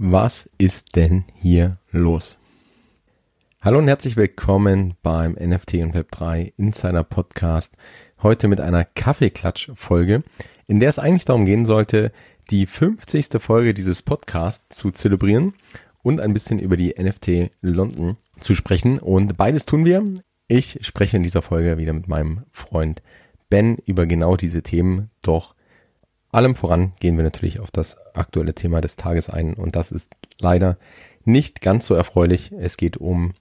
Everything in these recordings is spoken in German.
Was ist denn hier los? Hallo und herzlich willkommen beim NFT und Web3 Insider Podcast. Heute mit einer Kaffeeklatsch-Folge, in der es eigentlich darum gehen sollte, die 50. Folge dieses Podcasts zu zelebrieren und ein bisschen über die NFT London zu sprechen. Und beides tun wir. Ich spreche in dieser Folge wieder mit meinem Freund Ben über genau diese Themen. Doch allem voran gehen wir natürlich auf das aktuelle Thema des Tages ein und das ist leider nicht ganz so erfreulich. Es geht um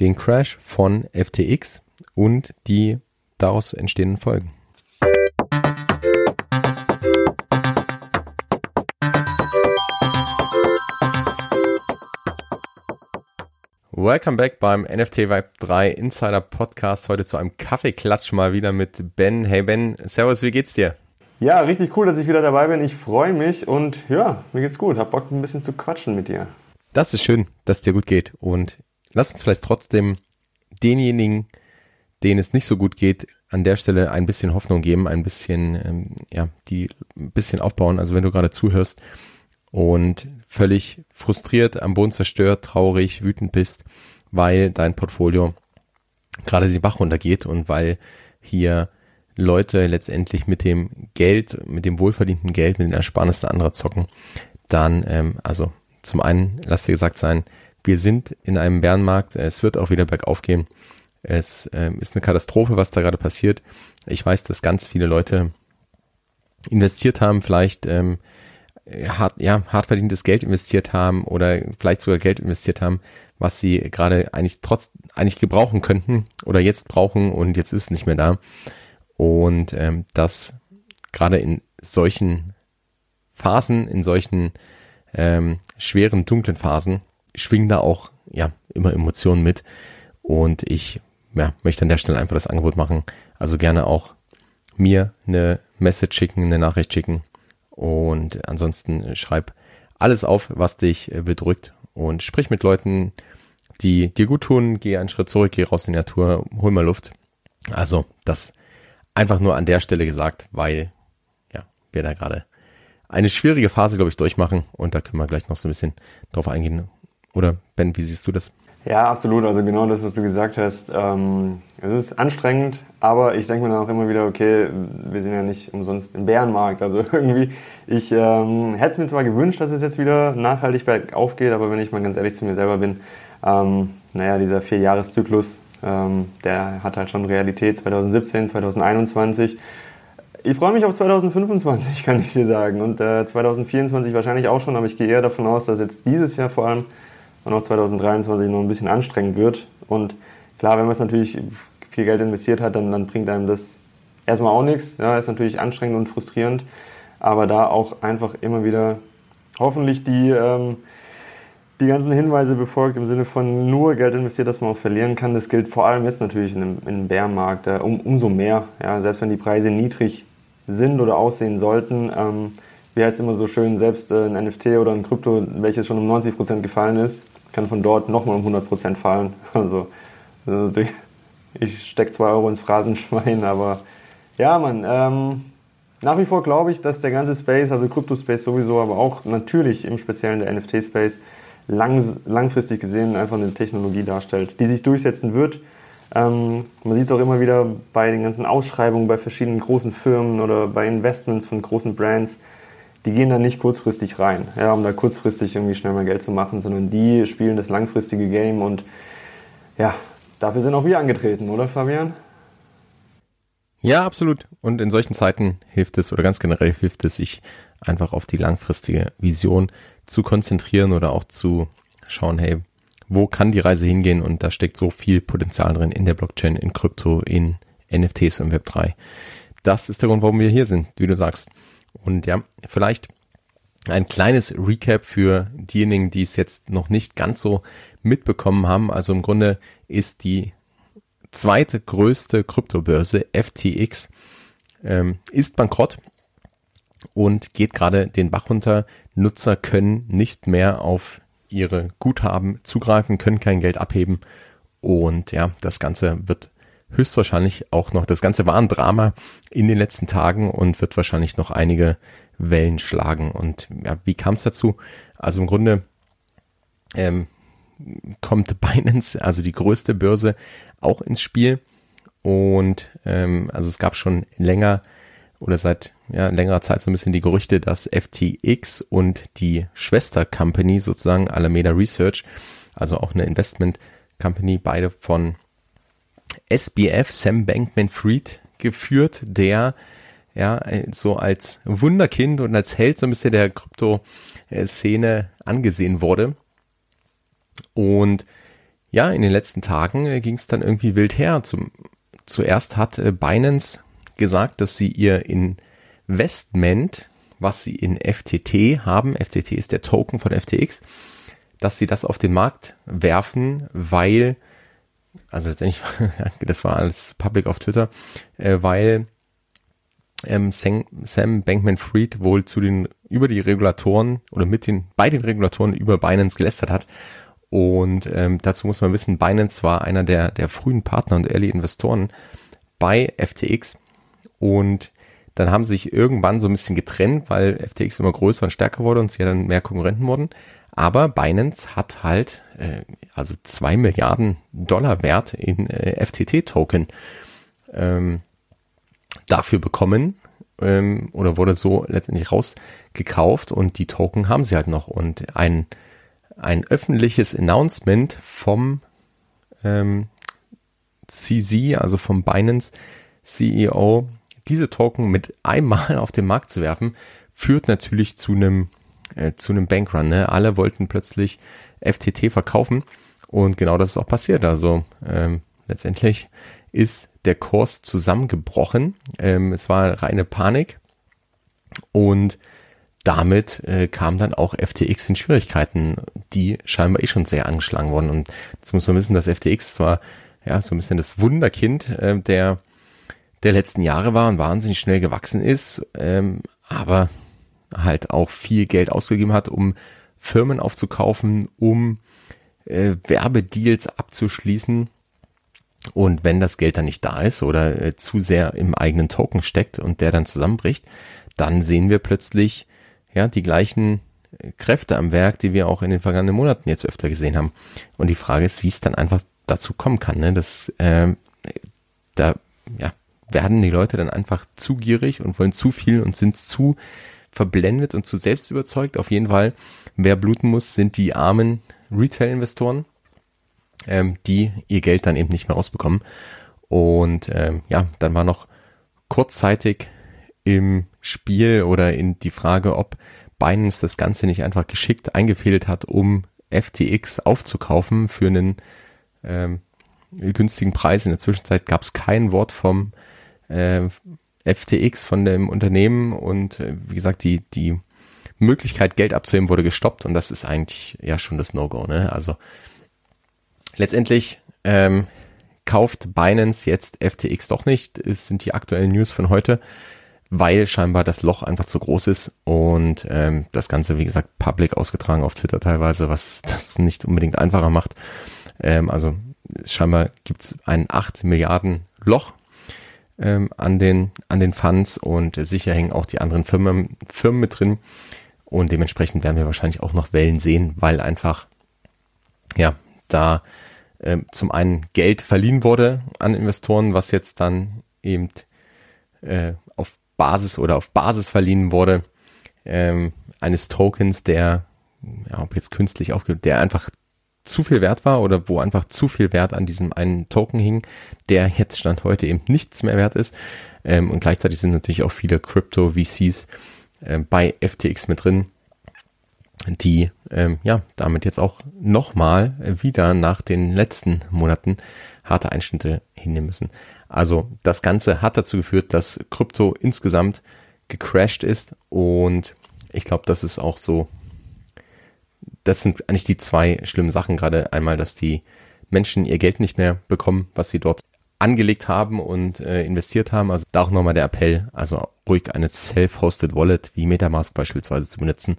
den Crash von FTX und die daraus entstehenden Folgen. Welcome back beim NFT Vibe 3 Insider Podcast. Heute zu einem Kaffeeklatsch mal wieder mit Ben. Hey Ben, Servus, wie geht's dir? Ja, richtig cool, dass ich wieder dabei bin. Ich freue mich und ja, mir geht's gut. Hab Bock ein bisschen zu quatschen mit dir. Das ist schön, dass es dir gut geht. Und lass uns vielleicht trotzdem denjenigen, denen es nicht so gut geht, an der Stelle ein bisschen Hoffnung geben, ein bisschen, ähm, ja, die ein bisschen aufbauen. Also wenn du gerade zuhörst und völlig frustriert, am Boden zerstört, traurig, wütend bist, weil dein Portfolio gerade den Bach runtergeht und weil hier Leute letztendlich mit dem Geld, mit dem wohlverdienten Geld, mit den Ersparnissen anderer zocken, dann, ähm, also zum einen, lass dir gesagt sein, wir sind in einem Bärenmarkt, es wird auch wieder bergauf gehen. Es ähm, ist eine Katastrophe, was da gerade passiert. Ich weiß, dass ganz viele Leute investiert haben, vielleicht ähm, hart, ja, hart verdientes Geld investiert haben oder vielleicht sogar Geld investiert haben, was sie gerade eigentlich trotz eigentlich gebrauchen könnten oder jetzt brauchen und jetzt ist es nicht mehr da. Und ähm, das gerade in solchen Phasen, in solchen ähm, schweren, dunklen Phasen, schwingen da auch ja immer Emotionen mit. Und ich ja, möchte an der Stelle einfach das Angebot machen. Also gerne auch mir eine Message schicken, eine Nachricht schicken. Und ansonsten schreib alles auf, was dich äh, bedrückt und sprich mit Leuten, die dir gut tun. Geh einen Schritt zurück, geh raus in die Natur, hol mal Luft. Also das Einfach nur an der Stelle gesagt, weil ja, wir da gerade eine schwierige Phase, glaube ich, durchmachen und da können wir gleich noch so ein bisschen drauf eingehen. Oder Ben, wie siehst du das? Ja, absolut. Also genau das, was du gesagt hast. Ähm, es ist anstrengend, aber ich denke mir dann auch immer wieder, okay, wir sind ja nicht umsonst im Bärenmarkt. Also irgendwie, ich ähm, hätte es mir zwar gewünscht, dass es jetzt wieder nachhaltig bergauf geht, aber wenn ich mal ganz ehrlich zu mir selber bin, ähm, naja, dieser Vierjahreszyklus, ähm, der hat halt schon Realität 2017, 2021. Ich freue mich auf 2025, kann ich dir sagen. Und äh, 2024 wahrscheinlich auch schon, aber ich gehe eher davon aus, dass jetzt dieses Jahr vor allem und auch 2023 noch ein bisschen anstrengend wird. Und klar, wenn man es natürlich viel Geld investiert hat, dann, dann bringt einem das erstmal auch nichts. Ja, ist natürlich anstrengend und frustrierend. Aber da auch einfach immer wieder hoffentlich die ähm, die ganzen Hinweise befolgt im Sinne von nur Geld investiert, dass man auch verlieren kann. Das gilt vor allem jetzt natürlich in einem, in einem Bärenmarkt äh, um, umso mehr. Ja, selbst wenn die Preise niedrig sind oder aussehen sollten, ähm, wie heißt immer so schön, selbst äh, ein NFT oder ein Krypto, welches schon um 90% gefallen ist, kann von dort nochmal um 100% fallen. Also, also ich stecke 2 Euro ins Phrasenschwein, aber ja, man, ähm, nach wie vor glaube ich, dass der ganze Space, also Krypto-Space sowieso, aber auch natürlich im Speziellen der NFT-Space, lang, langfristig gesehen einfach eine Technologie darstellt, die sich durchsetzen wird. Ähm, man sieht es auch immer wieder bei den ganzen Ausschreibungen bei verschiedenen großen Firmen oder bei Investments von großen Brands. Die gehen da nicht kurzfristig rein, ja, um da kurzfristig irgendwie schnell mal Geld zu machen, sondern die spielen das langfristige Game und ja, dafür sind auch wir angetreten, oder Fabian? Ja, absolut. Und in solchen Zeiten hilft es oder ganz generell hilft es sich einfach auf die langfristige Vision zu konzentrieren oder auch zu schauen, hey, wo kann die Reise hingehen? Und da steckt so viel Potenzial drin in der Blockchain, in Krypto, in NFTs und Web3. Das ist der Grund, warum wir hier sind, wie du sagst. Und ja, vielleicht ein kleines Recap für diejenigen, die es jetzt noch nicht ganz so mitbekommen haben. Also im Grunde ist die zweite größte Kryptobörse FTX ähm, ist bankrott und geht gerade den Bach runter. Nutzer können nicht mehr auf ihre Guthaben zugreifen, können kein Geld abheben und ja, das Ganze wird höchstwahrscheinlich auch noch, das Ganze war ein Drama in den letzten Tagen und wird wahrscheinlich noch einige Wellen schlagen. Und ja, wie kam es dazu? Also im Grunde ähm, kommt Binance, also die größte Börse, auch ins Spiel. Und ähm, also es gab schon länger oder seit ja, längerer Zeit so ein bisschen die Gerüchte, dass FTX und die Schwester-Company sozusagen Alameda Research, also auch eine Investment-Company, beide von SBF, Sam Bankman-Fried geführt, der ja so als Wunderkind und als Held so ein bisschen der Krypto-Szene angesehen wurde. Und ja, in den letzten Tagen äh, ging es dann irgendwie wild her. Zum, zuerst hat äh, Binance gesagt, dass sie ihr Investment, was sie in FTT haben, FTT ist der Token von FTX, dass sie das auf den Markt werfen, weil, also letztendlich, das war alles public auf Twitter, äh, weil ähm, Sam, Sam Bankman-Fried wohl zu den über die Regulatoren oder mit den bei den Regulatoren über Binance gelästert hat und ähm, dazu muss man wissen, Binance war einer der, der frühen Partner und Early Investoren bei FTX. Und dann haben sie sich irgendwann so ein bisschen getrennt, weil FTX immer größer und stärker wurde und sie dann mehr Konkurrenten wurden. Aber Binance hat halt äh, also zwei Milliarden Dollar Wert in äh, FTT-Token ähm, dafür bekommen ähm, oder wurde so letztendlich rausgekauft und die Token haben sie halt noch. Und ein ein öffentliches Announcement vom ähm, CZ, also vom Binance CEO, diese Token mit einmal auf den Markt zu werfen, führt natürlich zu einem äh, zu einem Bankrun. Ne? Alle wollten plötzlich FTT verkaufen und genau das ist auch passiert. Also ähm, letztendlich ist der Kurs zusammengebrochen. Ähm, es war reine Panik und damit äh, kam dann auch FTX in Schwierigkeiten, die scheinbar eh schon sehr angeschlagen wurden. Und jetzt muss man wissen, dass FTX zwar ja so ein bisschen das Wunderkind äh, der der letzten Jahre war und wahnsinnig schnell gewachsen ist, ähm, aber halt auch viel Geld ausgegeben hat, um Firmen aufzukaufen, um äh, Werbedeals abzuschließen. Und wenn das Geld dann nicht da ist oder äh, zu sehr im eigenen Token steckt und der dann zusammenbricht, dann sehen wir plötzlich ja, die gleichen Kräfte am Werk, die wir auch in den vergangenen Monaten jetzt öfter gesehen haben. Und die Frage ist, wie es dann einfach dazu kommen kann. Ne? Das, äh, da ja, werden die Leute dann einfach zu gierig und wollen zu viel und sind zu verblendet und zu selbst überzeugt. Auf jeden Fall, wer bluten muss, sind die armen Retail-Investoren, ähm, die ihr Geld dann eben nicht mehr rausbekommen. Und ähm, ja, dann war noch kurzzeitig im Spiel oder in die Frage, ob Binance das Ganze nicht einfach geschickt eingefädelt hat, um FTX aufzukaufen für einen ähm, günstigen Preis. In der Zwischenzeit gab es kein Wort vom äh, FTX, von dem Unternehmen und äh, wie gesagt, die, die Möglichkeit, Geld abzuheben, wurde gestoppt und das ist eigentlich ja schon das No-Go. Ne? Also letztendlich ähm, kauft Binance jetzt FTX doch nicht. Es sind die aktuellen News von heute weil scheinbar das Loch einfach zu groß ist und ähm, das Ganze, wie gesagt, public ausgetragen auf Twitter teilweise, was das nicht unbedingt einfacher macht. Ähm, also scheinbar gibt es ein 8 Milliarden Loch ähm, an den an den Funds und sicher hängen auch die anderen Firmen Firmen mit drin. Und dementsprechend werden wir wahrscheinlich auch noch Wellen sehen, weil einfach ja da ähm, zum einen Geld verliehen wurde an Investoren, was jetzt dann eben äh, auf Basis oder auf Basis verliehen wurde ähm, eines Tokens, der, ja, ob jetzt künstlich aufgibt, der einfach zu viel wert war oder wo einfach zu viel Wert an diesem einen Token hing, der jetzt Stand heute eben nichts mehr wert ist. Ähm, und gleichzeitig sind natürlich auch viele Crypto-VCs äh, bei FTX mit drin, die ähm, ja damit jetzt auch nochmal wieder nach den letzten Monaten harte Einschnitte hinnehmen müssen. Also das Ganze hat dazu geführt, dass Krypto insgesamt gecrashed ist und ich glaube, das ist auch so, das sind eigentlich die zwei schlimmen Sachen gerade. Einmal, dass die Menschen ihr Geld nicht mehr bekommen, was sie dort angelegt haben und äh, investiert haben. Also da auch nochmal der Appell, also ruhig eine self-hosted Wallet wie Metamask beispielsweise zu benutzen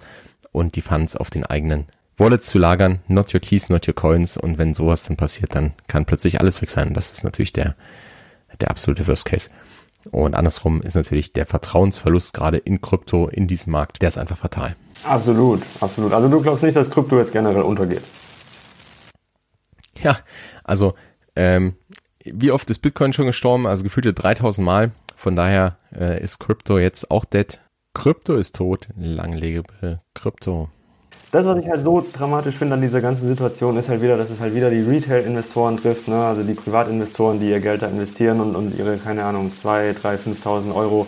und die Funds auf den eigenen Wallets zu lagern. Not your keys, not your coins. Und wenn sowas dann passiert, dann kann plötzlich alles weg sein. Das ist natürlich der der absolute Worst Case. Und andersrum ist natürlich der Vertrauensverlust gerade in Krypto, in diesem Markt, der ist einfach fatal. Absolut, absolut. Also du glaubst nicht, dass Krypto jetzt generell untergeht? Ja, also ähm, wie oft ist Bitcoin schon gestorben? Also gefühlte 3000 Mal. Von daher äh, ist Krypto jetzt auch dead. Krypto ist tot. Lang lebe Krypto. Das, was ich halt so dramatisch finde an dieser ganzen Situation, ist halt wieder, dass es halt wieder die Retail-Investoren trifft, ne? also die Privatinvestoren, die ihr Geld da investieren und, und ihre, keine Ahnung, 2, 3, 5.000 Euro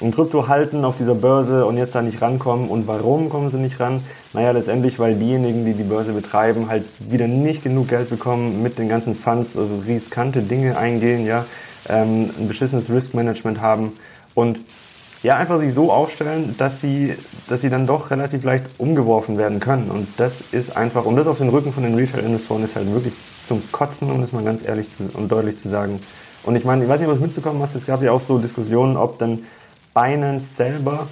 in Krypto halten auf dieser Börse und jetzt da nicht rankommen. Und warum kommen sie nicht ran? Naja, letztendlich, weil diejenigen, die die Börse betreiben, halt wieder nicht genug Geld bekommen mit den ganzen Funds, also riskante Dinge eingehen, ja, ähm, ein beschissenes Risk-Management haben und ja, einfach sich so aufstellen, dass sie, dass sie dann doch relativ leicht umgeworfen werden können. Und das ist einfach, und das auf den Rücken von den Retail-Investoren ist halt wirklich zum Kotzen, um das mal ganz ehrlich zu, und deutlich zu sagen. Und ich meine, ich weiß nicht, ob du es mitbekommen hast, es gab ja auch so Diskussionen, ob dann Binance selber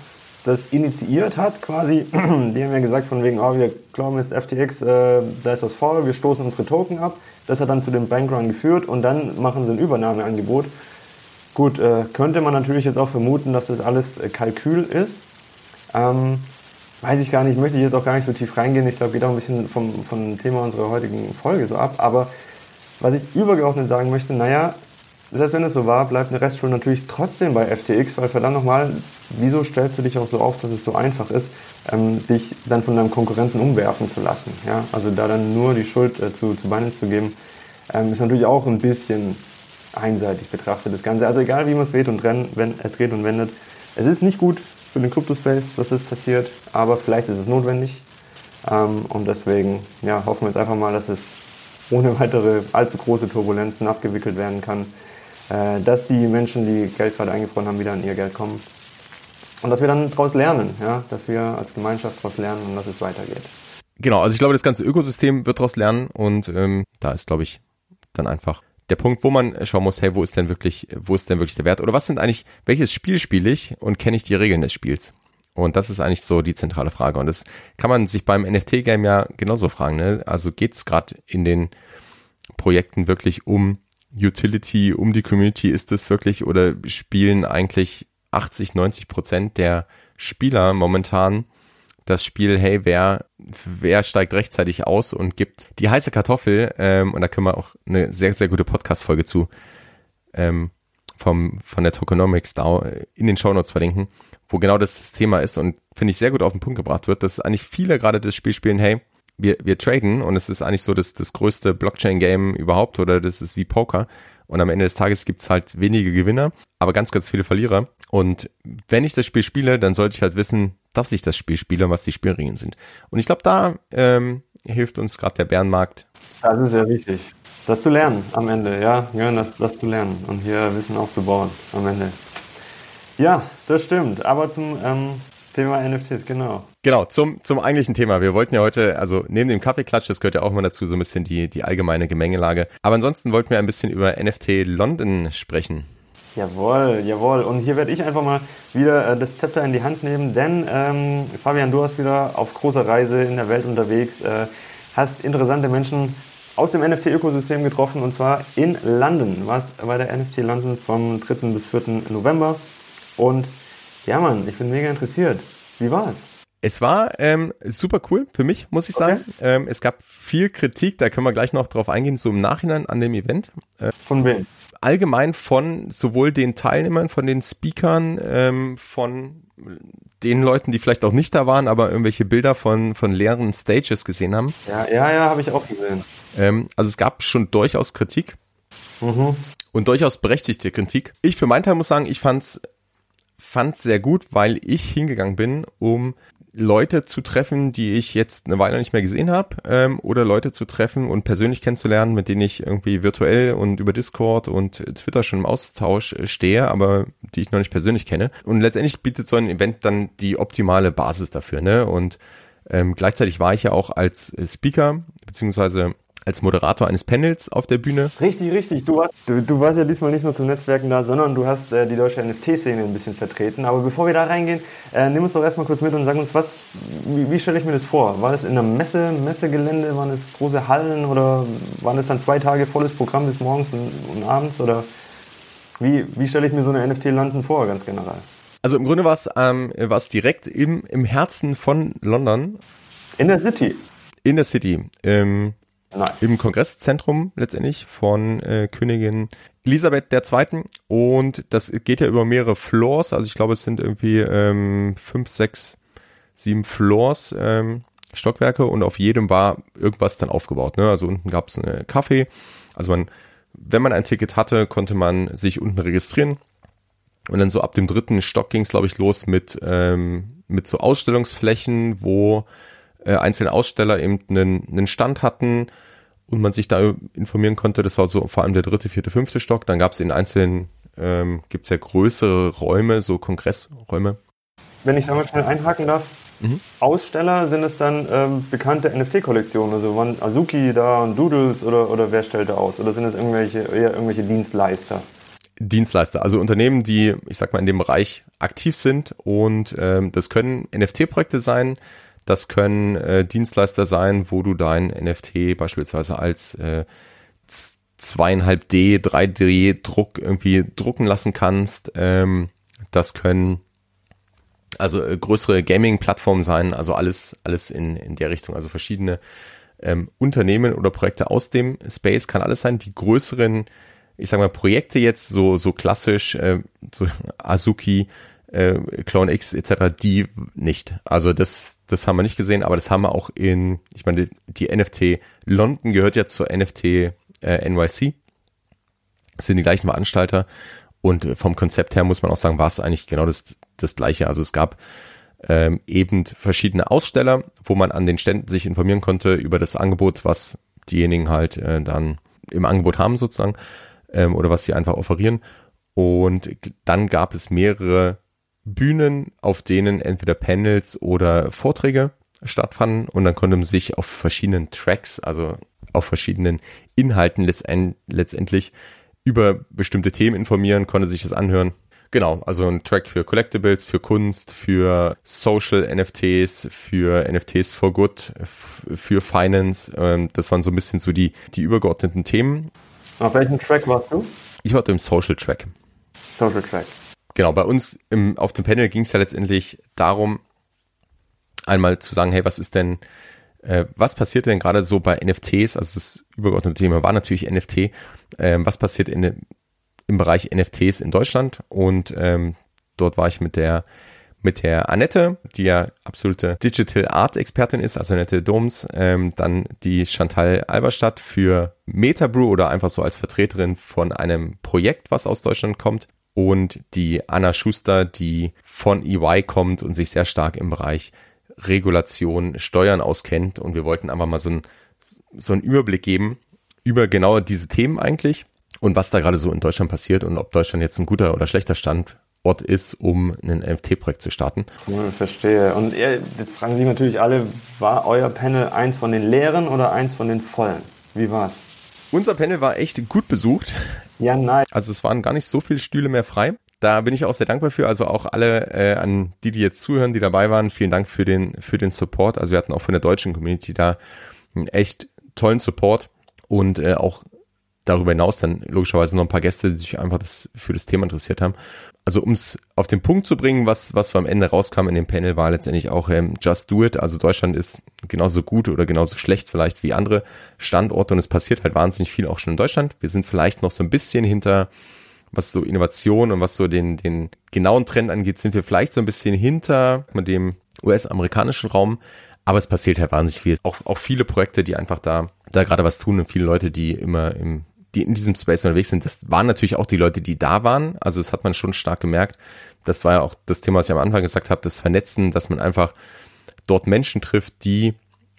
das initiiert hat, quasi. Die haben ja gesagt, von wegen, oh, wir glauben jetzt FTX, äh, da ist was vor, wir stoßen unsere Token ab. Das hat dann zu dem Bankrun geführt und dann machen sie ein Übernahmeangebot. Gut, äh, könnte man natürlich jetzt auch vermuten, dass das alles äh, Kalkül ist. Ähm, weiß ich gar nicht, möchte ich jetzt auch gar nicht so tief reingehen. Ich glaube, geht auch ein bisschen vom, vom Thema unserer heutigen Folge so ab. Aber was ich übergeordnet sagen möchte, naja, selbst wenn es so war, bleibt eine Restschuld natürlich trotzdem bei FTX, weil verdammt nochmal, wieso stellst du dich auch so auf, dass es so einfach ist, ähm, dich dann von deinem Konkurrenten umwerfen zu lassen? Ja? Also da dann nur die Schuld äh, zu, zu Binance zu geben, ähm, ist natürlich auch ein bisschen einseitig betrachtet, das Ganze. Also egal, wie man es dreht und, renn, wenn, äh, dreht und wendet, es ist nicht gut für den Crypto-Space, dass das passiert, aber vielleicht ist es notwendig. Ähm, und deswegen ja, hoffen wir jetzt einfach mal, dass es ohne weitere allzu große Turbulenzen abgewickelt werden kann. Äh, dass die Menschen, die Geld gerade eingefroren haben, wieder an ihr Geld kommen. Und dass wir dann daraus lernen, ja, dass wir als Gemeinschaft daraus lernen und dass es weitergeht. Genau, also ich glaube, das ganze Ökosystem wird daraus lernen und ähm, da ist, glaube ich, dann einfach der Punkt, wo man schauen muss, hey, wo ist denn wirklich, wo ist denn wirklich der Wert? Oder was sind eigentlich, welches Spiel spiele ich und kenne ich die Regeln des Spiels? Und das ist eigentlich so die zentrale Frage. Und das kann man sich beim NFT-Game ja genauso fragen. Ne? Also geht es gerade in den Projekten wirklich um Utility um die Community ist es wirklich oder spielen eigentlich 80, 90 Prozent der Spieler momentan das Spiel, hey, wer, wer steigt rechtzeitig aus und gibt die heiße Kartoffel, ähm, und da können wir auch eine sehr, sehr gute Podcast-Folge zu ähm, vom, von der Tokenomics da in den Show Notes verlinken, wo genau das, das Thema ist und finde ich sehr gut auf den Punkt gebracht wird, dass eigentlich viele gerade das Spiel spielen, hey, wir, wir traden und es ist eigentlich so das, das größte Blockchain-Game überhaupt oder das ist wie Poker. Und am Ende des Tages gibt's halt wenige Gewinner, aber ganz, ganz viele Verlierer. Und wenn ich das Spiel spiele, dann sollte ich halt wissen, dass ich das Spiel spiele und was die Spielregeln sind. Und ich glaube, da ähm, hilft uns gerade der Bärenmarkt. Das ist sehr wichtig. Das zu lernen am Ende, ja, ja das, das zu lernen und hier Wissen aufzubauen am Ende. Ja, das stimmt. Aber zum ähm, Thema NFTs, genau. Genau, zum, zum eigentlichen Thema. Wir wollten ja heute, also neben dem Kaffeeklatsch, das gehört ja auch mal dazu, so ein bisschen die, die allgemeine Gemengelage. Aber ansonsten wollten wir ein bisschen über NFT London sprechen. Jawohl, jawohl. Und hier werde ich einfach mal wieder äh, das Zepter in die Hand nehmen, denn ähm, Fabian, du hast wieder auf großer Reise in der Welt unterwegs, äh, hast interessante Menschen aus dem NFT-Ökosystem getroffen und zwar in London. Was bei der NFT London vom 3. bis 4. November. Und ja, Mann, ich bin mega interessiert. Wie war es? Es war ähm, super cool für mich, muss ich sagen. Okay. Ähm, es gab viel Kritik, da können wir gleich noch drauf eingehen, so im Nachhinein an dem Event. Äh, von wem? Allgemein von sowohl den Teilnehmern, von den Speakern, ähm, von den Leuten, die vielleicht auch nicht da waren, aber irgendwelche Bilder von, von leeren Stages gesehen haben. Ja, ja, ja, habe ich auch gesehen. Ähm, also es gab schon durchaus Kritik. Mhm. Und durchaus berechtigte Kritik. Ich für meinen Teil muss sagen, ich fand's fand sehr gut, weil ich hingegangen bin, um Leute zu treffen, die ich jetzt eine Weile nicht mehr gesehen habe, ähm, oder Leute zu treffen und persönlich kennenzulernen, mit denen ich irgendwie virtuell und über Discord und Twitter schon im Austausch stehe, aber die ich noch nicht persönlich kenne. Und letztendlich bietet so ein Event dann die optimale Basis dafür, ne? Und ähm, gleichzeitig war ich ja auch als Speaker beziehungsweise als Moderator eines Panels auf der Bühne. Richtig, richtig. Du warst, du, du warst ja diesmal nicht nur zum Netzwerken da, sondern du hast äh, die deutsche NFT-Szene ein bisschen vertreten. Aber bevor wir da reingehen, äh, nimm uns doch erstmal kurz mit und sag uns, was, wie, wie stelle ich mir das vor? War das in einer Messe, Messegelände? Waren das große Hallen oder waren das dann zwei Tage volles Programm bis morgens und, und abends? Oder wie, wie stelle ich mir so eine NFT-Landen vor, ganz generell? Also im Grunde war es ähm, direkt im, im Herzen von London. In der City. In der City. Ähm, Nice. Im Kongresszentrum letztendlich von äh, Königin Elisabeth II. Und das geht ja über mehrere Floors. Also ich glaube, es sind irgendwie ähm, fünf, sechs, sieben Floors, ähm, Stockwerke und auf jedem war irgendwas dann aufgebaut. Ne? Also unten gab es einen Kaffee. Also man, wenn man ein Ticket hatte, konnte man sich unten registrieren. Und dann so ab dem dritten Stock ging es, glaube ich, los mit, ähm, mit so Ausstellungsflächen, wo äh, einzelne Aussteller eben einen, einen Stand hatten und man sich da informieren konnte. Das war so vor allem der dritte, vierte, fünfte Stock. Dann gab es in einzelnen, ähm, gibt es ja größere Räume, so Kongressräume. Wenn ich da mal schnell einhaken darf, mhm. Aussteller sind es dann ähm, bekannte NFT-Kollektionen, also waren Azuki da und Doodles oder, oder wer stellt da aus? Oder sind es irgendwelche, eher irgendwelche Dienstleister? Dienstleister, also Unternehmen, die, ich sag mal, in dem Bereich aktiv sind und ähm, das können NFT-Projekte sein, das können äh, Dienstleister sein, wo du dein NFT beispielsweise als äh, 2,5D, 3D-Druck irgendwie drucken lassen kannst. Ähm, das können also äh, größere Gaming-Plattformen sein, also alles, alles in, in der Richtung, also verschiedene ähm, Unternehmen oder Projekte aus dem Space kann alles sein. Die größeren, ich sag mal, Projekte jetzt, so, so klassisch, äh, so Azuki, äh, Clone X etc., die nicht. Also das, das haben wir nicht gesehen, aber das haben wir auch in, ich meine, die, NFT London gehört ja zur NFT äh, NYC. Das sind die gleichen Veranstalter und vom Konzept her muss man auch sagen, war es eigentlich genau das, das gleiche. Also es gab ähm, eben verschiedene Aussteller, wo man an den Ständen sich informieren konnte über das Angebot, was diejenigen halt äh, dann im Angebot haben sozusagen ähm, oder was sie einfach offerieren. Und dann gab es mehrere Bühnen, auf denen entweder Panels oder Vorträge stattfanden und dann konnte man sich auf verschiedenen Tracks, also auf verschiedenen Inhalten letztendlich über bestimmte Themen informieren, konnte sich das anhören. Genau, also ein Track für Collectibles, für Kunst, für Social NFTs, für NFTs for Good, für Finance. Ähm, das waren so ein bisschen so die, die übergeordneten Themen. Auf welchem Track warst du? Ich war im Social Track. Social Track genau, bei uns im, auf dem Panel ging es ja letztendlich darum, einmal zu sagen, hey, was ist denn, äh, was passiert denn gerade so bei NFTs? Also das übergeordnete Thema war natürlich NFT. Äh, was passiert in, im Bereich NFTs in Deutschland? Und ähm, dort war ich mit der mit der Annette, die ja absolute Digital Art Expertin ist, also Annette Doms, ähm, dann die Chantal Alberstadt für Metabrew oder einfach so als Vertreterin von einem Projekt, was aus Deutschland kommt und die Anna Schuster, die von EY kommt und sich sehr stark im Bereich Regulation, Steuern auskennt. Und wir wollten einfach mal so, ein, so einen Überblick geben über genau diese Themen eigentlich und was da gerade so in Deutschland passiert und ob Deutschland jetzt ein guter oder schlechter Standort ist, um ein NFT-Projekt zu starten. Cool, verstehe. Und jetzt fragen Sie natürlich alle, war euer Panel eins von den leeren oder eins von den vollen? Wie war's? Unser Panel war echt gut besucht. Ja, nein. Also es waren gar nicht so viele Stühle mehr frei. Da bin ich auch sehr dankbar für. Also auch alle äh, an die, die jetzt zuhören, die dabei waren, vielen Dank für den für den Support. Also wir hatten auch von der deutschen Community da einen echt tollen Support und äh, auch darüber hinaus dann logischerweise noch ein paar Gäste, die sich einfach das, für das Thema interessiert haben also um es auf den Punkt zu bringen, was, was so am Ende rauskam in dem Panel, war letztendlich auch ähm, Just Do It. Also Deutschland ist genauso gut oder genauso schlecht vielleicht wie andere Standorte und es passiert halt wahnsinnig viel auch schon in Deutschland. Wir sind vielleicht noch so ein bisschen hinter, was so Innovation und was so den, den genauen Trend angeht, sind wir vielleicht so ein bisschen hinter dem US-amerikanischen Raum. Aber es passiert halt wahnsinnig viel. Auch, auch viele Projekte, die einfach da, da gerade was tun und viele Leute, die immer im die in diesem Space unterwegs sind, das waren natürlich auch die Leute, die da waren. Also das hat man schon stark gemerkt. Das war ja auch das Thema, was ich am Anfang gesagt habe, das Vernetzen, dass man einfach dort Menschen trifft, die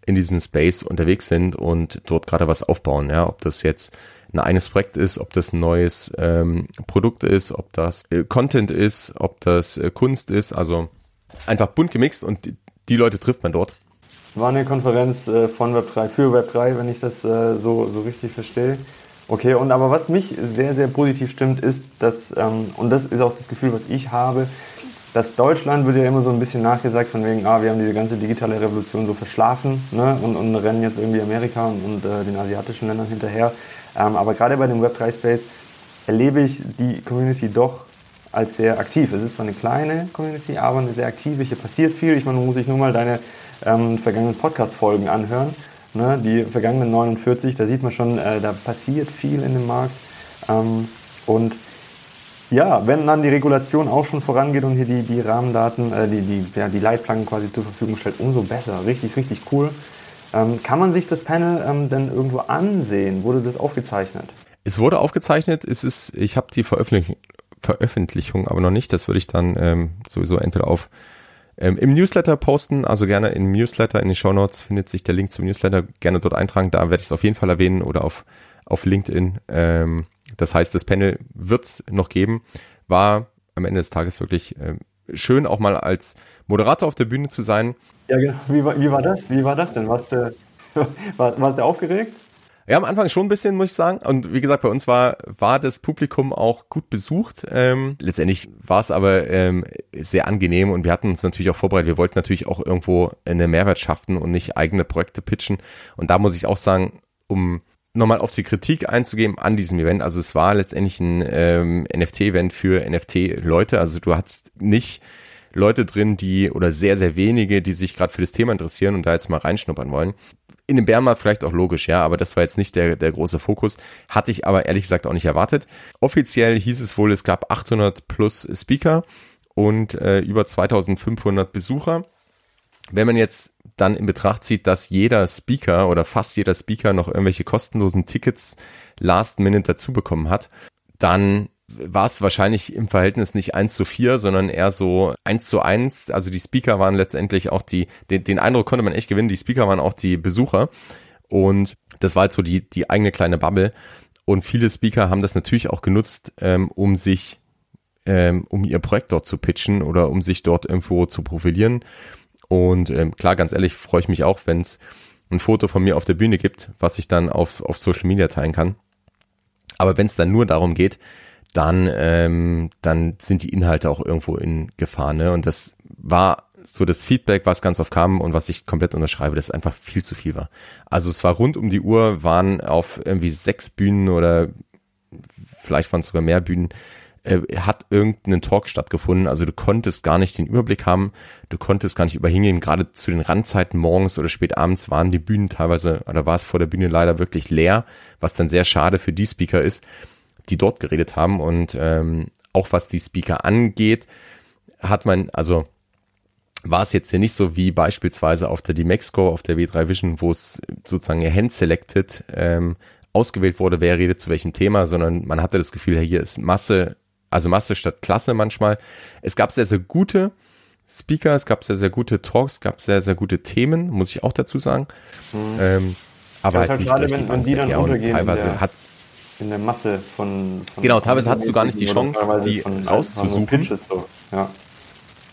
in diesem Space unterwegs sind und dort gerade was aufbauen. Ja, ob das jetzt ein eines Projekt ist, ob das ein neues ähm, Produkt ist, ob das äh, Content ist, ob das äh, Kunst ist. Also einfach bunt gemixt und die, die Leute trifft man dort. War eine Konferenz äh, von Web3 für Web3, wenn ich das äh, so, so richtig verstehe. Okay, und aber was mich sehr, sehr positiv stimmt, ist, dass, ähm, und das ist auch das Gefühl, was ich habe, dass Deutschland wird ja immer so ein bisschen nachgesagt von wegen, ah, wir haben diese ganze digitale Revolution so verschlafen ne, und, und rennen jetzt irgendwie Amerika und, und äh, den asiatischen Ländern hinterher. Ähm, aber gerade bei dem Web3-Space erlebe ich die Community doch als sehr aktiv. Es ist zwar eine kleine Community, aber eine sehr aktive. Hier passiert viel. Ich meine, muss sich nur mal deine ähm, vergangenen Podcast-Folgen anhören ne, die vergangenen 49, da sieht man schon, äh, da passiert viel in dem Markt. Ähm, und ja, wenn dann die Regulation auch schon vorangeht und hier die, die Rahmendaten, äh, die, die, ja, die Leitplanken quasi zur Verfügung stellt, umso besser. Richtig, richtig cool. Ähm, kann man sich das Panel ähm, denn irgendwo ansehen? Wurde das aufgezeichnet? Es wurde aufgezeichnet. Es ist, ich habe die Veröffentlich Veröffentlichung aber noch nicht. Das würde ich dann ähm, sowieso entweder auf ähm, im Newsletter posten, also gerne im Newsletter, in den Show Notes findet sich der Link zum Newsletter, gerne dort eintragen, da werde ich es auf jeden Fall erwähnen oder auf, auf LinkedIn. Ähm, das heißt, das Panel wird es noch geben, war am Ende des Tages wirklich äh, schön, auch mal als Moderator auf der Bühne zu sein. Ja, genau. Wie, war, wie war das? Wie war das denn? Warst du, war, warst du aufgeregt? Ja, am Anfang schon ein bisschen, muss ich sagen. Und wie gesagt, bei uns war, war das Publikum auch gut besucht. Ähm, letztendlich war es aber ähm, sehr angenehm und wir hatten uns natürlich auch vorbereitet. Wir wollten natürlich auch irgendwo eine Mehrwert schaffen und nicht eigene Projekte pitchen. Und da muss ich auch sagen, um nochmal auf die Kritik einzugehen an diesem Event. Also es war letztendlich ein ähm, NFT-Event für NFT-Leute. Also du hattest nicht Leute drin, die oder sehr, sehr wenige, die sich gerade für das Thema interessieren und da jetzt mal reinschnuppern wollen. In dem Bärenmarkt vielleicht auch logisch, ja, aber das war jetzt nicht der, der große Fokus. Hatte ich aber ehrlich gesagt auch nicht erwartet. Offiziell hieß es wohl, es gab 800 plus Speaker und äh, über 2500 Besucher. Wenn man jetzt dann in Betracht zieht, dass jeder Speaker oder fast jeder Speaker noch irgendwelche kostenlosen Tickets last minute dazu bekommen hat, dann war es wahrscheinlich im Verhältnis nicht eins zu vier, sondern eher so eins zu eins. Also die Speaker waren letztendlich auch die, den, den Eindruck konnte man echt gewinnen, die Speaker waren auch die Besucher. Und das war halt so die, die eigene kleine Bubble. Und viele Speaker haben das natürlich auch genutzt, ähm, um sich, ähm, um ihr Projekt dort zu pitchen oder um sich dort irgendwo zu profilieren. Und ähm, klar, ganz ehrlich, freue ich mich auch, wenn es ein Foto von mir auf der Bühne gibt, was ich dann auf, auf Social Media teilen kann. Aber wenn es dann nur darum geht, dann, ähm, dann sind die Inhalte auch irgendwo in Gefahr. Ne? Und das war so das Feedback, was ganz oft kam und was ich komplett unterschreibe, dass es einfach viel zu viel war. Also es war rund um die Uhr, waren auf irgendwie sechs Bühnen oder vielleicht waren es sogar mehr Bühnen, äh, hat irgendeinen Talk stattgefunden. Also du konntest gar nicht den Überblick haben, du konntest gar nicht überhingehen. Gerade zu den Randzeiten morgens oder spät abends waren die Bühnen teilweise, oder war es vor der Bühne leider wirklich leer, was dann sehr schade für die Speaker ist die dort geredet haben. Und ähm, auch was die Speaker angeht, hat man, also war es jetzt hier nicht so wie beispielsweise auf der D-Mexco, auf der W3 Vision, wo es sozusagen hand-selected ähm, ausgewählt wurde, wer redet zu welchem Thema, sondern man hatte das Gefühl, hier ist Masse, also Masse statt Klasse manchmal. Es gab sehr, sehr gute Speaker, es gab sehr, sehr gute Talks, es gab sehr, sehr gute Themen, muss ich auch dazu sagen. Mhm. Ähm, aber halt, halt nicht gerade, wenn, wenn die dann untergehen. Teilweise hat in der Masse von. von genau, teilweise hast du gar nicht die Chance, die von, rauszusuchen. Pitches, so. Ja,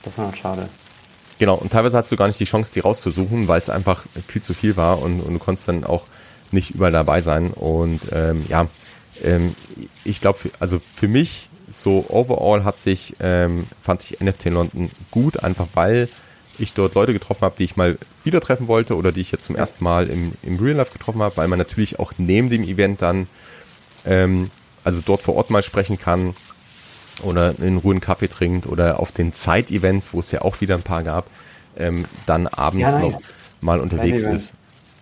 das war halt schade. Genau, und teilweise hast du gar nicht die Chance, die rauszusuchen, weil es einfach viel zu viel war und, und, du konntest dann auch nicht überall dabei sein. Und ähm, ja, ähm, ich glaube, also für mich so overall hat sich, ähm, fand ich NFT in London gut, einfach weil ich dort Leute getroffen habe, die ich mal wieder treffen wollte oder die ich jetzt zum ersten Mal im, im Real Life getroffen habe, weil man natürlich auch neben dem Event dann ähm, also dort vor Ort mal sprechen kann oder in Ruhe einen Kaffee trinkt oder auf den Zeit-Events, wo es ja auch wieder ein paar gab, ähm, dann abends ja, noch mal unterwegs ist.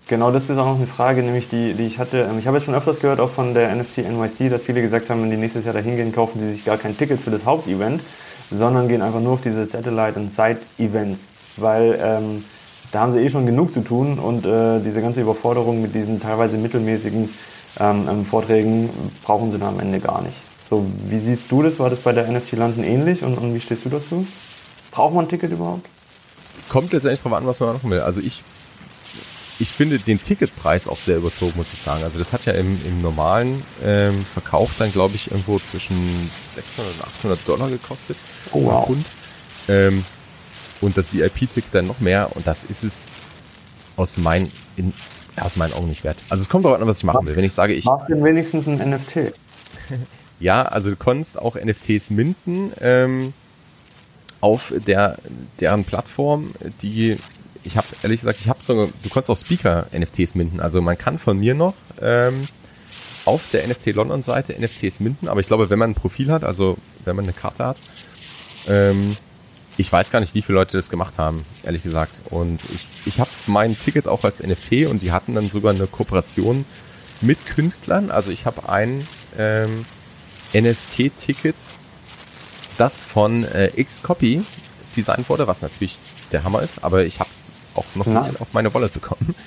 Genau, das ist auch noch eine Frage, nämlich die, die ich hatte. Ähm, ich habe jetzt schon öfters gehört, auch von der NFT NYC, dass viele gesagt haben, wenn die nächstes Jahr dahin gehen, kaufen sie sich gar kein Ticket für das Hauptevent, sondern gehen einfach nur auf diese Satellite- und Side-Events, weil ähm, da haben sie eh schon genug zu tun und äh, diese ganze Überforderung mit diesen teilweise mittelmäßigen ähm, Vorträgen brauchen sie da am Ende gar nicht. So, wie siehst du das? War das bei der NFT London ähnlich und, und wie stehst du dazu? Braucht man ein Ticket überhaupt? Kommt letztendlich drauf an, was man machen will. Also ich, ich finde den Ticketpreis auch sehr überzogen, muss ich sagen. Also das hat ja im, im normalen ähm, Verkauf dann, glaube ich, irgendwo zwischen 600 und 800 Dollar gekostet. Oh, wow. Pfund. Ähm, und das VIP-Ticket dann noch mehr. Und das ist es aus meinen, in, aus meinen Augen nicht wert. Also es kommt darauf an, was ich machen will. Wenn ich sage, ich. Machst du wenigstens ein NFT? ja, also du konntest auch NFTs minden ähm, auf der deren Plattform, die ich habe ehrlich gesagt, ich habe so, du konntest auch Speaker-NFTs minden. Also man kann von mir noch ähm, auf der NFT London-Seite NFTs minden, aber ich glaube, wenn man ein Profil hat, also wenn man eine Karte hat, ähm, ich weiß gar nicht, wie viele Leute das gemacht haben, ehrlich gesagt. Und ich, ich habe mein Ticket auch als NFT und die hatten dann sogar eine Kooperation mit Künstlern. Also ich habe ein ähm, NFT-Ticket, das von äh, Xcopy designt wurde, was natürlich der Hammer ist, aber ich habe es auch noch Nein. nicht auf meine Wallet bekommen.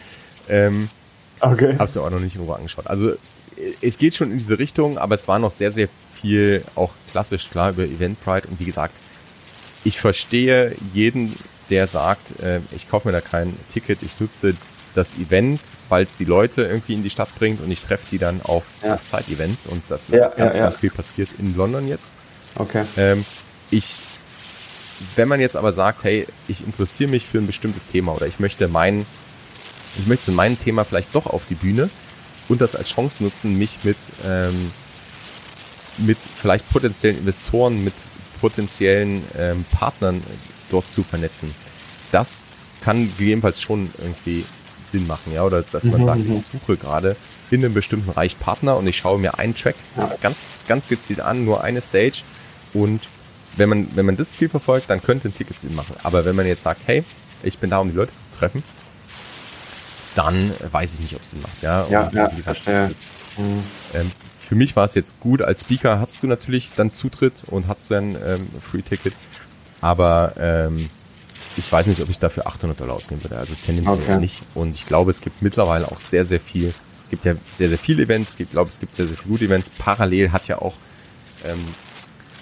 Ähm, okay. Hab's mir auch noch nicht in Ruhe angeschaut. Also es geht schon in diese Richtung, aber es war noch sehr, sehr viel auch klassisch klar über Eventbrite und wie gesagt, ich verstehe jeden, der sagt, äh, ich kaufe mir da kein Ticket, ich nutze das Event, weil es die Leute irgendwie in die Stadt bringt und ich treffe die dann auf, ja. auf Side-Events und das ist ja, ganz, ja, ganz viel passiert in London jetzt. Okay. Ähm, ich, wenn man jetzt aber sagt, hey, ich interessiere mich für ein bestimmtes Thema oder ich möchte mein, ich möchte zu meinem Thema vielleicht doch auf die Bühne und das als Chance nutzen, mich mit, ähm, mit vielleicht potenziellen Investoren, mit potenziellen ähm, Partnern dort zu vernetzen. Das kann gegebenenfalls schon irgendwie Sinn machen, ja, oder dass man mhm, sagt, ich suche gerade in einem bestimmten Bereich Partner und ich schaue mir einen Track ja. ganz, ganz gezielt an, nur eine Stage und wenn man, wenn man das Ziel verfolgt, dann könnte ein Ticket Sinn machen. Aber wenn man jetzt sagt, hey, ich bin da, um die Leute zu treffen, dann weiß ich nicht, ob es Sinn macht, ja. Ja, und, ja, wie gesagt, das, mhm. ähm, für mich war es jetzt gut. Als Speaker hast du natürlich dann Zutritt und hast du ein ähm, Free-Ticket. Aber ähm, ich weiß nicht, ob ich dafür 800 Dollar ausgeben würde. Also tendenziell okay. nicht. Und ich glaube, es gibt mittlerweile auch sehr, sehr viel. Es gibt ja sehr, sehr viele Events. Ich glaube, es gibt sehr, sehr viele gute Events. Parallel hat ja auch ähm,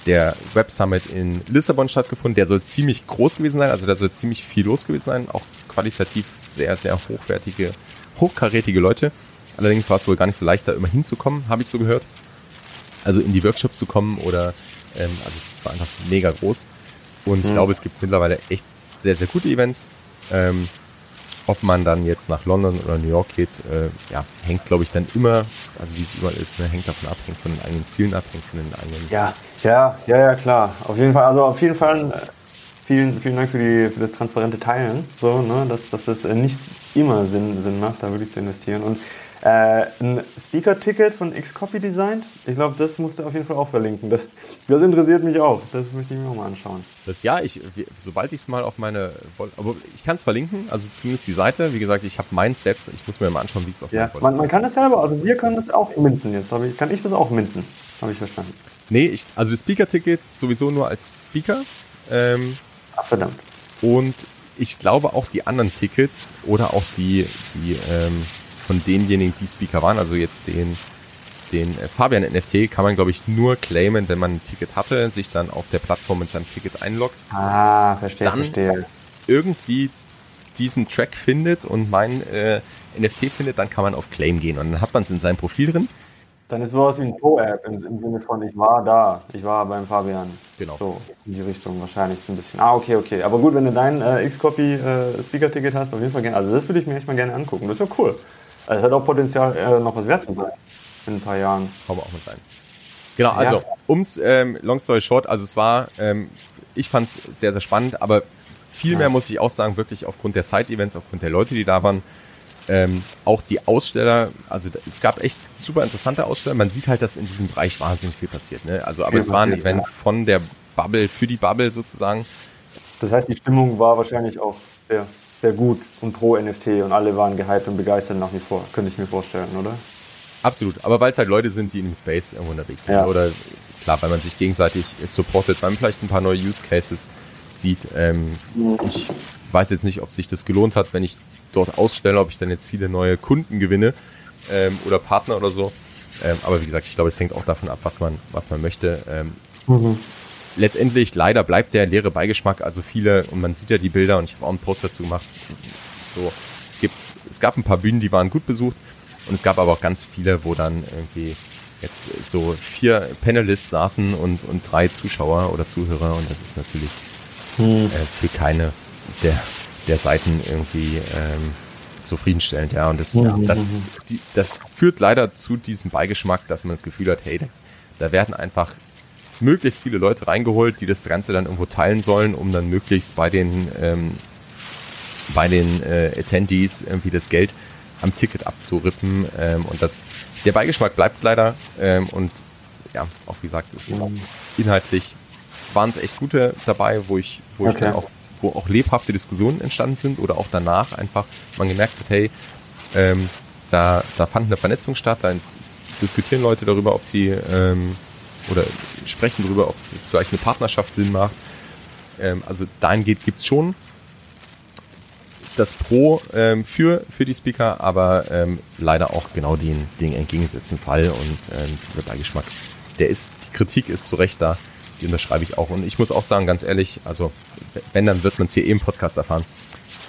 der Web Summit in Lissabon stattgefunden. Der soll ziemlich groß gewesen sein. Also da soll ziemlich viel los gewesen sein. Auch qualitativ sehr, sehr hochwertige, hochkarätige Leute. Allerdings war es wohl gar nicht so leicht, da immer hinzukommen, habe ich so gehört. Also in die Workshops zu kommen oder, ähm, also es war einfach mega groß. Und ich mhm. glaube, es gibt mittlerweile echt sehr, sehr gute Events. Ähm, ob man dann jetzt nach London oder New York geht, äh, ja, hängt, glaube ich, dann immer, also wie es überall ist, ne, hängt davon ab, hängt von den eigenen Zielen ab, hängt von den eigenen. Ja, ja, ja, ja, klar. Auf jeden Fall, also auf jeden Fall äh, vielen, vielen Dank für, die, für das transparente Teilen, so, ne, dass, dass es nicht immer Sinn, Sinn macht, da wirklich zu investieren. Und äh, ein Speaker-Ticket von Xcopy designt. Ich glaube, das musst du auf jeden Fall auch verlinken. Das, das interessiert mich auch. Das möchte ich mir auch mal anschauen. Das ja, ich, sobald ich es mal auf meine, aber ich kann es verlinken, also zumindest die Seite. Wie gesagt, ich habe meins selbst. Ich muss mir mal anschauen, wie es auf ja, man, man kann das selber, also wir können das auch minden. Jetzt ich, kann ich das auch minden. Habe ich verstanden. Nee, ich, also das Speaker-Ticket sowieso nur als Speaker. Ähm, Ach, verdammt. Und ich glaube auch die anderen Tickets oder auch die, die ähm, von denjenigen, die Speaker waren, also jetzt den, den äh, Fabian NFT, kann man, glaube ich, nur claimen, wenn man ein Ticket hatte, sich dann auf der Plattform mit seinem Ticket einloggt. Ah, verstehe, dann verstehe. irgendwie diesen Track findet und mein äh, NFT findet, dann kann man auf Claim gehen und dann hat man es in seinem Profil drin. Dann ist sowas wie ein Pro-App im, im, Sinne von, ich war da, ich war beim Fabian. Genau. So, in die Richtung wahrscheinlich ein bisschen. Ah, okay, okay. Aber gut, wenn du dein äh, Xcopy äh, Speaker-Ticket hast, auf jeden Fall gerne. Also das würde ich mir echt mal gerne angucken. Das ist ja cool. Also es hat auch Potenzial, äh, noch was wert zu sein in ein paar Jahren. Kommen wir auch mit rein. Genau, also ja. ums ähm, Long Story Short, also es war, ähm, ich fand es sehr, sehr spannend, aber viel mehr muss ich auch sagen, wirklich aufgrund der Side-Events, aufgrund der Leute, die da waren, ähm, auch die Aussteller, also es gab echt super interessante Aussteller. Man sieht halt, dass in diesem Bereich wahnsinnig viel passiert. Ne? Also, aber viel es war ein Event ja. von der Bubble für die Bubble sozusagen. Das heißt, die Stimmung war wahrscheinlich auch sehr sehr gut und pro NFT und alle waren gehypt und begeistert nach wie vor, könnte ich mir vorstellen, oder? Absolut, aber weil es halt Leute sind, die in dem Space irgendwo unterwegs sind. Ja. Oder klar, weil man sich gegenseitig supportet, weil man vielleicht ein paar neue Use Cases sieht. Ähm, mhm. Ich weiß jetzt nicht, ob sich das gelohnt hat, wenn ich dort ausstelle, ob ich dann jetzt viele neue Kunden gewinne ähm, oder Partner oder so. Ähm, aber wie gesagt, ich glaube, es hängt auch davon ab, was man, was man möchte. Ähm, mhm letztendlich leider bleibt der leere Beigeschmack. Also viele, und man sieht ja die Bilder und ich habe auch einen Post dazu gemacht. So, es gibt, es gab ein paar Bühnen, die waren gut besucht und es gab aber auch ganz viele, wo dann irgendwie jetzt so vier Panelists saßen und, und drei Zuschauer oder Zuhörer und das ist natürlich hm. äh, für keine der, der Seiten irgendwie ähm, zufriedenstellend, ja. Und das, ja. das, die, das führt leider zu diesem Beigeschmack, dass man das Gefühl hat, hey, da werden einfach möglichst viele Leute reingeholt, die das Ganze dann irgendwo teilen sollen, um dann möglichst bei den ähm, bei den äh, Attendees irgendwie das Geld am Ticket abzurippen. Ähm, und das der Beigeschmack bleibt leider. Ähm, und ja, auch wie gesagt, es inhaltlich waren es echt gute dabei, wo ich wo okay. ich dann auch, wo auch lebhafte Diskussionen entstanden sind oder auch danach einfach man gemerkt hat, hey, ähm, da, da fand eine Vernetzung statt, da diskutieren Leute darüber, ob sie ähm, oder sprechen darüber, ob es vielleicht eine Partnerschaft Sinn macht. Ähm, also dahingehend gibt's schon das Pro ähm, für, für die Speaker, aber ähm, leider auch genau den, den entgegengesetzten Fall und ähm, dieser Beigeschmack, der ist, die Kritik ist zu Recht da, die unterschreibe ich auch. Und ich muss auch sagen, ganz ehrlich, also wenn, dann wird man es hier eh im Podcast erfahren.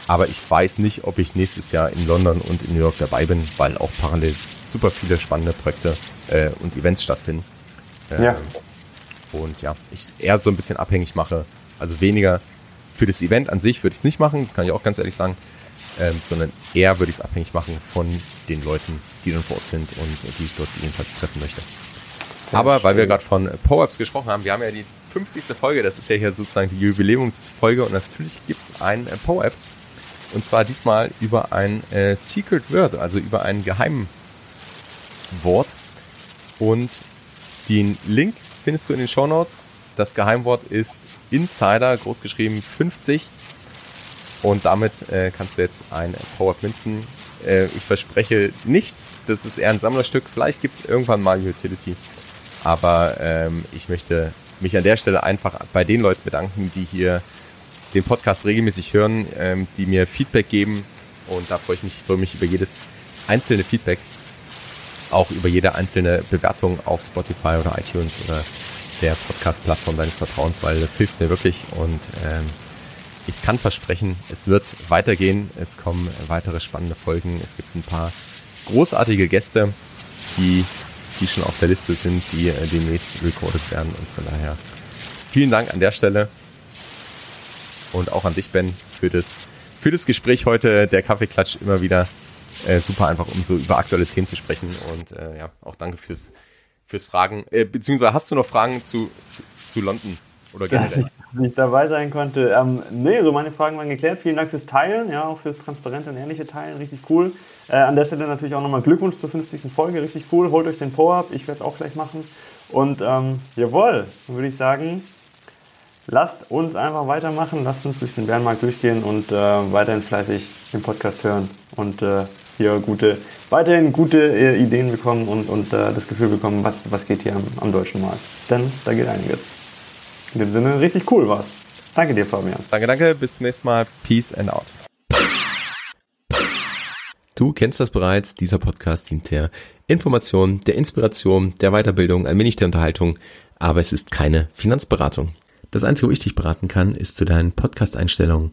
Aber ich weiß nicht, ob ich nächstes Jahr in London und in New York dabei bin, weil auch parallel super viele spannende Projekte äh, und Events stattfinden. Ähm, ja. Und ja, ich eher so ein bisschen abhängig mache. Also weniger für das Event an sich würde ich es nicht machen, das kann ich auch ganz ehrlich sagen, ähm, sondern eher würde ich es abhängig machen von den Leuten, die dann vor Ort sind und die ich dort jedenfalls treffen möchte. Aber weil wir gerade von Power-Ups gesprochen haben, wir haben ja die 50. Folge, das ist ja hier sozusagen die Jubiläumsfolge und natürlich gibt es ein äh, Power-App und zwar diesmal über ein äh, Secret Word, also über ein Geheimwort und den Link findest du in den Show Notes. Das Geheimwort ist Insider, großgeschrieben 50. Und damit äh, kannst du jetzt ein Power-Up minden. Äh, ich verspreche nichts. Das ist eher ein Sammlerstück. Vielleicht gibt es irgendwann mal Utility. Aber ähm, ich möchte mich an der Stelle einfach bei den Leuten bedanken, die hier den Podcast regelmäßig hören, ähm, die mir Feedback geben. Und da freue ich mich, freue mich über jedes einzelne Feedback. Auch über jede einzelne Bewertung auf Spotify oder iTunes oder der Podcast-Plattform deines Vertrauens, weil das hilft mir wirklich und ähm, ich kann versprechen, es wird weitergehen. Es kommen weitere spannende Folgen. Es gibt ein paar großartige Gäste, die, die schon auf der Liste sind, die äh, demnächst recorded werden. Und von daher vielen Dank an der Stelle und auch an dich, Ben, für das, für das Gespräch heute. Der Kaffeeklatsch immer wieder äh, super einfach, um so über aktuelle Themen zu sprechen. Und äh, ja, auch danke fürs fürs Fragen. Äh, beziehungsweise hast du noch Fragen zu, zu, zu London? Oder generell? Dass ich nicht dabei sein konnte. Ähm, nee, so meine Fragen waren geklärt. Vielen Dank fürs Teilen, ja, auch fürs transparente und ehrliche Teilen. Richtig cool. Äh, an der Stelle natürlich auch nochmal Glückwunsch zur 50. Folge. Richtig cool. Holt euch den Power-Up. Ich werde es auch gleich machen. Und ähm, jawohl, dann würde ich sagen, lasst uns einfach weitermachen. Lasst uns durch den Bärenmarkt durchgehen und äh, weiterhin fleißig den Podcast hören und äh, hier gute weiterhin gute äh, Ideen bekommen und, und äh, das Gefühl bekommen, was, was geht hier am, am deutschen Markt. Denn da geht einiges. In dem Sinne, richtig cool war's. Danke dir, Fabian. Danke, danke. Bis zum nächsten Mal. Peace and out. Du kennst das bereits. Dieser Podcast dient der Information, der Inspiration, der Weiterbildung, ein wenig der Unterhaltung. Aber es ist keine Finanzberatung. Das Einzige, wo ich dich beraten kann, ist zu deinen Podcast-Einstellungen,